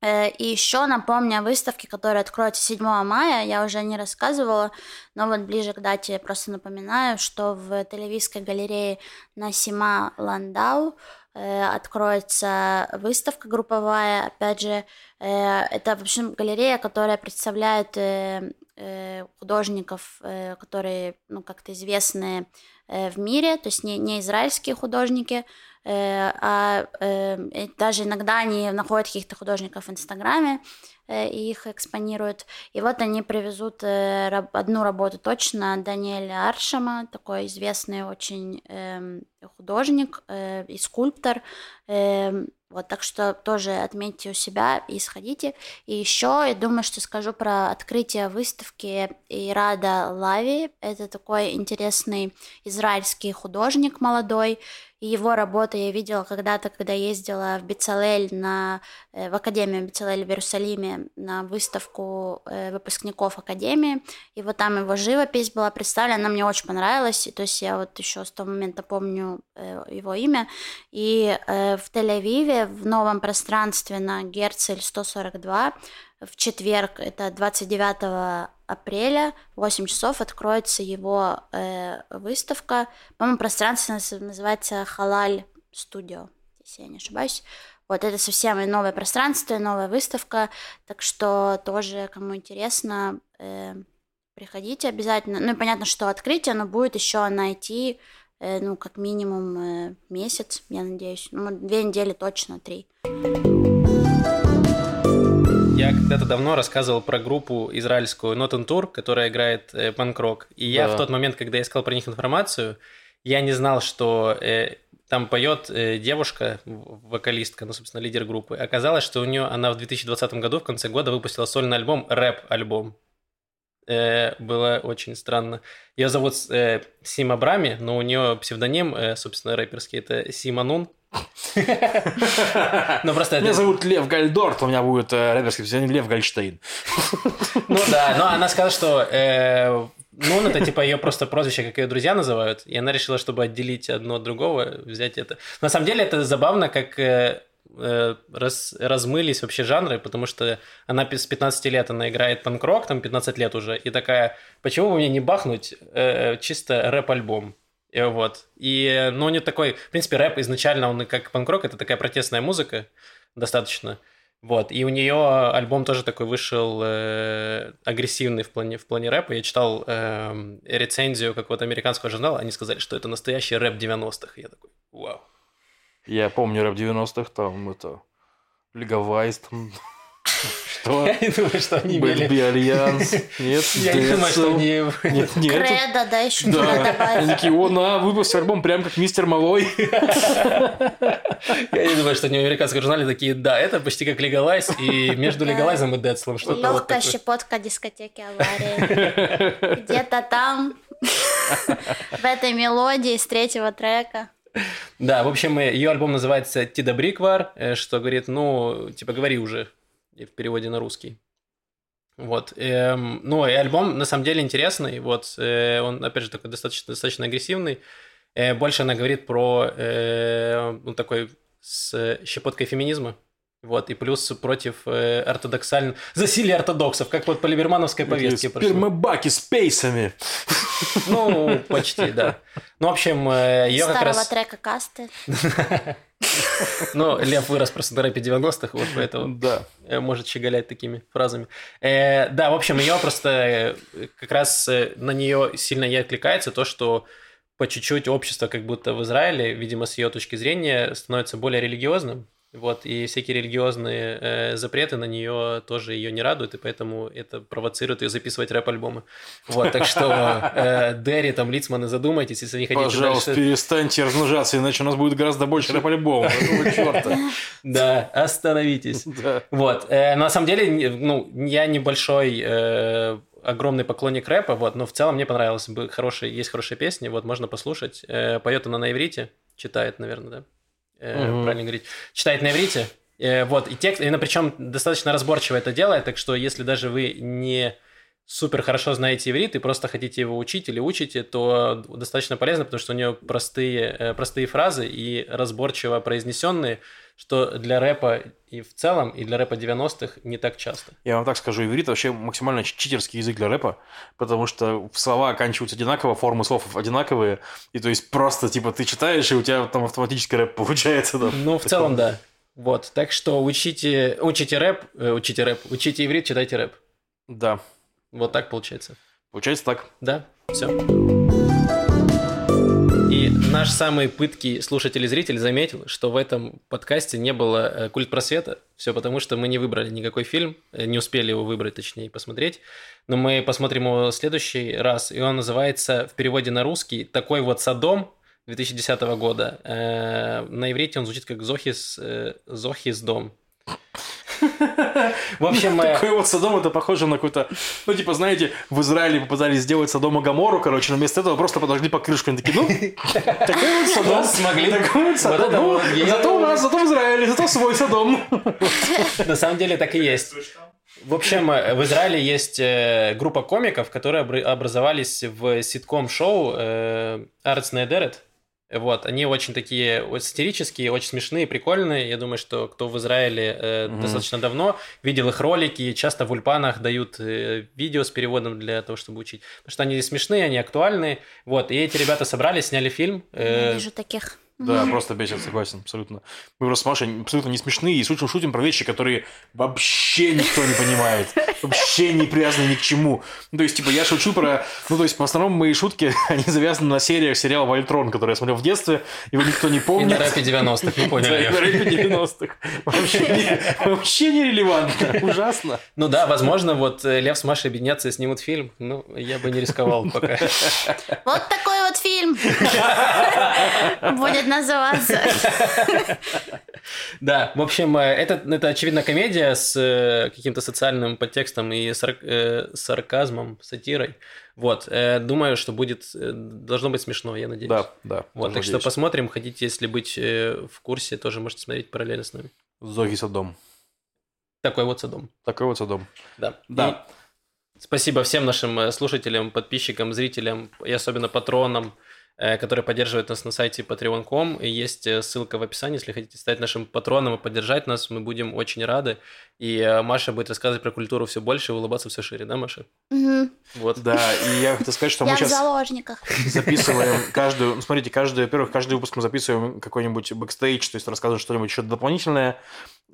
Э, и еще напомню о выставке, которая откроется 7 мая. Я уже не рассказывала, но вот ближе к дате просто напоминаю, что в Телевизской галерее Насима Ландау э, откроется выставка групповая. Опять же, э, это, в общем, галерея, которая представляет художников, которые, ну, как-то известны в мире, то есть не, не израильские художники, а эм, даже иногда они находят каких-то художников в Инстаграме э, и их экспонируют. И вот они привезут э, одну работу точно Даниэля Аршама, такой известный очень эм, художник и скульптор. Эм, вот, так что тоже отметьте у себя и сходите. И еще я думаю, что скажу про открытие выставки Ирада Лави. Это такой интересный израильский художник молодой, его работу я видела когда-то, когда ездила в Бицалель, на, э, в Академию Бицалель в Иерусалиме на выставку э, выпускников Академии. И вот там его живопись была представлена, она мне очень понравилась. То есть я вот еще с того момента помню э, его имя. И в Тель-Авиве, в новом пространстве на Герцель 142, в четверг, это 29 апреля, в 8 часов откроется его э, выставка. По-моему, пространство называется Халаль Студио, если я не ошибаюсь. Вот это совсем новое пространство, новая выставка, так что тоже, кому интересно, э, приходите обязательно. Ну и понятно, что открытие, но будет еще найти, э, ну, как минимум э, месяц, я надеюсь. Ну, две недели точно, три. Я когда-то давно рассказывал про группу израильскую Not Tour, которая играет э, панк-рок. И я да. в тот момент, когда искал про них информацию, я не знал, что э, там поет э, девушка, вокалистка, ну, собственно, лидер группы. Оказалось, что у нее она в 2020 году в конце года выпустила сольный альбом, рэп-альбом. Э, было очень странно. Ее зовут э, Сима Брами, но у нее псевдоним, э, собственно, рэперский, это Сима Нун. Ну, просто Меня зовут Лев Гальдорт, у меня будет э, рэперский псевдоним Лев Гальштейн. Ну да, но она сказала, что э, ну, это типа ее просто прозвище, как ее друзья называют. И она решила, чтобы отделить одно от другого, взять это. На самом деле это забавно, как э, раз, размылись вообще жанры, потому что она с 15 лет, она играет панк-рок, там 15 лет уже, и такая, почему бы мне не бахнуть э, чисто рэп-альбом? И вот. И, ну, не такой... В принципе, рэп изначально, он как панк-рок, это такая протестная музыка достаточно. Вот. И у нее альбом тоже такой вышел э, агрессивный в плане, в плане рэпа. Я читал э, рецензию какого-то американского журнала, они сказали, что это настоящий рэп 90-х. Я такой, вау. Я помню рэп 90-х, там это... Леговайз, там что? Я не думаю, что они имели... Альянс. Нет, Я не думаю, что они... Нет, нет. Кредо, да, еще да. Они такие, о, на, выпуск альбом прям как мистер Малой. Я не думаю, что они в американском журнале такие, да, это почти как Легалайз, и между Легалайзом и Дедслом что-то Легкая щепотка дискотеки аварии. Где-то там, в этой мелодии с третьего трека. Да, в общем, ее альбом называется Тида Бриквар, э, что говорит, ну, типа, говори уже в переводе на русский. Вот. Эм, ну, и альбом на самом деле интересный. Вот э, он, опять же, такой достаточно, достаточно агрессивный. Э, больше она говорит про э, ну, такой с щепоткой феминизма. Вот, и плюс против э, ортодоксальных... Засилие ортодоксов, как вот по либермановской повестке прошло. Спермобаки с пейсами. Ну, почти, да. Ну, в общем, э, ее как Старого раз... трека касты. Ну, Лев вырос просто на рэпе 90-х, вот поэтому Да. э, может щеголять такими фразами. Э, да, в общем, ее просто э, как раз э, на нее сильно не откликается то, что по чуть-чуть общество как будто в Израиле, видимо, с ее точки зрения, становится более религиозным. Вот, и всякие религиозные э, запреты на нее тоже ее не радуют, и поэтому это провоцирует ее записывать рэп-альбомы. Вот, так что э, Дерри, там, Лицманы, задумайтесь, если не хотите Пожалуйста, дальше... перестаньте размножаться, иначе у нас будет гораздо больше рэп-альбомов. Да, остановитесь. Вот. э, на самом деле, ну, я небольшой э, огромный поклонник рэпа, вот, но в целом мне понравилось бы хорошие, есть хорошие песни, вот, можно послушать. Э, поет она на иврите, читает, наверное, да? Э, Мгм. Правильно говорить. Читает на иврите. Э, вот, и текст, и причем достаточно разборчиво это делает, так что если даже вы не супер хорошо знаете иврит и просто хотите его учить или учите, то достаточно полезно, потому что у нее простые, э, простые фразы и разборчиво произнесенные, что для рэпа и в целом, и для рэпа 90-х не так часто. Я вам так скажу, иврит вообще максимально читерский язык для рэпа, потому что слова оканчиваются одинаково, формы слов одинаковые, и то есть просто, типа, ты читаешь, и у тебя там автоматически рэп получается. да. Ну, в целом, да. Вот, так что учите, учите рэп, э, учите рэп, учите иврит, читайте рэп. Да, Вот так получается. получается так. Да, все. И наш самый пыткий слушатель и зритель заметил, что в этом подкасте не было э, культ просвета. Все потому, что мы не выбрали никакой фильм, э, не успели его выбрать, точнее, посмотреть. Но мы посмотрим его в следующий раз, и он называется в переводе на русский «Такой вот Содом» 2010 года. Э, На иврите он звучит как «Зохис, Зохис дом». В общем, Такой вот Содом, это похоже на какой-то... Ну, типа, знаете, в Израиле попытались сделать Содом и Гамору, короче, но вместо этого просто подожгли по крышку. Они такие, ну, такой вот Содом. Смогли. Такой вот Содом. Ну, Зато у нас, зато в Израиле, зато свой Содом. На самом деле так и есть. В общем, в Израиле есть э, группа комиков, которые обр- образовались в ситком-шоу э, Arts Недерет. Вот, они очень такие вот сатирические, очень смешные, прикольные. Я думаю, что кто в Израиле э, Мгм. достаточно давно видел их ролики, часто в ульпанах дают э, видео с переводом для того, чтобы учить. Потому что они смешные, они актуальные. Вот, и эти ребята собрались, сняли фильм. Я э, вижу таких. Да, просто бесит, согласен, абсолютно. Мы просто с Машей абсолютно не смешные и шутим, шутим про вещи, которые вообще никто не понимает. Вообще не привязаны ни к чему. Ну, то есть, типа, я шучу про... Ну, то есть, в основном мои шутки, они завязаны на сериях сериала «Вольтрон», который я смотрел в детстве, его никто не И помнит. на рэпе 90-х, не Да, поняли. и на рэпе 90-х. Вообще, не- вообще нерелевантно. Ужасно. Ну да, возможно, вот э, Лев с Машей объединятся и снимут фильм. Ну, я бы не рисковал пока. Вот такой вот фильм будет называться. Да, в общем, э, это, это очевидно комедия с э, каким-то социальным подтекстом и сар- э, сарказмом, сатирой. Вот, э, думаю, что будет, э, должно быть смешно, я надеюсь. Да, да. Вот, так что надеюсь. посмотрим, хотите, если быть э, в курсе, тоже можете смотреть параллельно с нами. Зоги Содом. Такой вот Содом. Такой вот Содом. Да. Да. И спасибо всем нашим э, слушателям, подписчикам, зрителям и особенно патронам, э, которые поддерживают нас на сайте patreon.com. Есть э, ссылка в описании, если хотите стать нашим патроном и поддержать нас, мы будем очень рады. И э, Маша будет рассказывать про культуру все больше и улыбаться все шире, да, Маша? Мгм. Вот. Да, и я хотел сказать, что Я мы в сейчас... заложниках. записываем каждую, ну, смотрите, каждый, во-первых, каждый выпуск мы записываем какой-нибудь бэкстейдж, то есть рассказываем что-нибудь еще дополнительное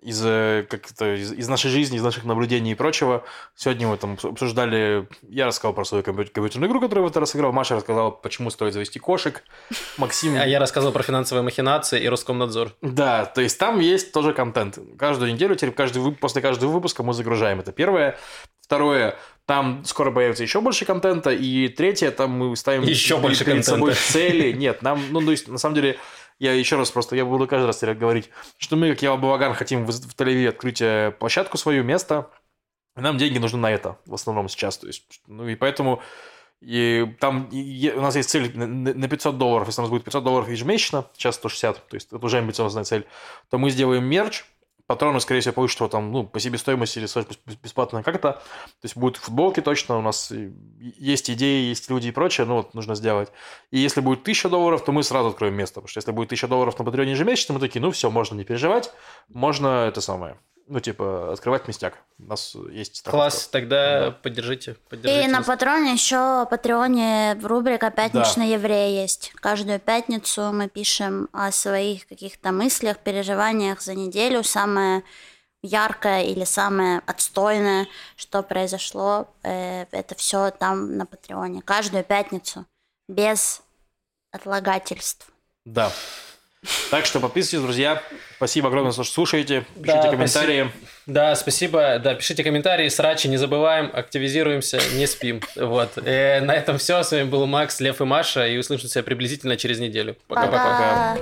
из, э, как это, из, из нашей жизни, из наших наблюдений и прочего. Сегодня мы там обсуждали, я рассказал про свою компью- компьютерную игру, которую в этот раз играл, Маша рассказала, почему стоит завести кошек, Максим... А я рассказывал про финансовые махинации и Роскомнадзор. Да, то есть там есть тоже контент. Каждую неделю, теперь каждый, вып- после каждого выпуска мы загружаем. Это первое. Второе, там скоро появится еще больше контента. И третье, там мы ставим Еще перед- больше перед собой контента. цели. Нет, нам, ну, то есть, на самом деле, я еще раз просто, я буду каждый раз теперь говорить, что мы, как я Балаган, хотим в, в Тель-Авиве открыть э, площадку свою, место. И нам деньги нужны на это в основном сейчас. То есть, ну, и поэтому и там и- у нас есть цель на 500 долларов. Если у нас будет 500 долларов ежемесячно, сейчас 160, то есть это уже амбициозная цель, то мы сделаем мерч, Патроны, скорее всего, получат его там, ну, по себестоимости или бесплатно как-то. То есть будут футболки точно, у нас есть идеи, есть люди и прочее, ну, вот нужно сделать. И если будет 1000 долларов, то мы сразу откроем место, потому что если будет 1000 долларов на Патреоне ежемесячно, мы такие, ну, все, можно не переживать, можно это самое, ну, типа, открывать местяк. У нас есть страховка. Класс, тогда да. поддержите, поддержите. И на Патроне еще, Патреоне рубрика «Пятничный да. еврей» есть. Каждую пятницу мы пишем о своих каких-то мыслях, переживаниях за неделю. Самое яркое или самое отстойное, что произошло, э, это все там на Патреоне. Каждую пятницу, без отлагательств. Да. Так что подписывайтесь, друзья. Спасибо огромное, что слушаете. Пишите да, комментарии. Спасибо. Да, спасибо. Да, пишите комментарии, срачи не забываем, активизируемся, не спим. Вот. И э, на этом все. С вами был Макс, Лев и Маша. И услышимся приблизительно через неделю. Пока-пока.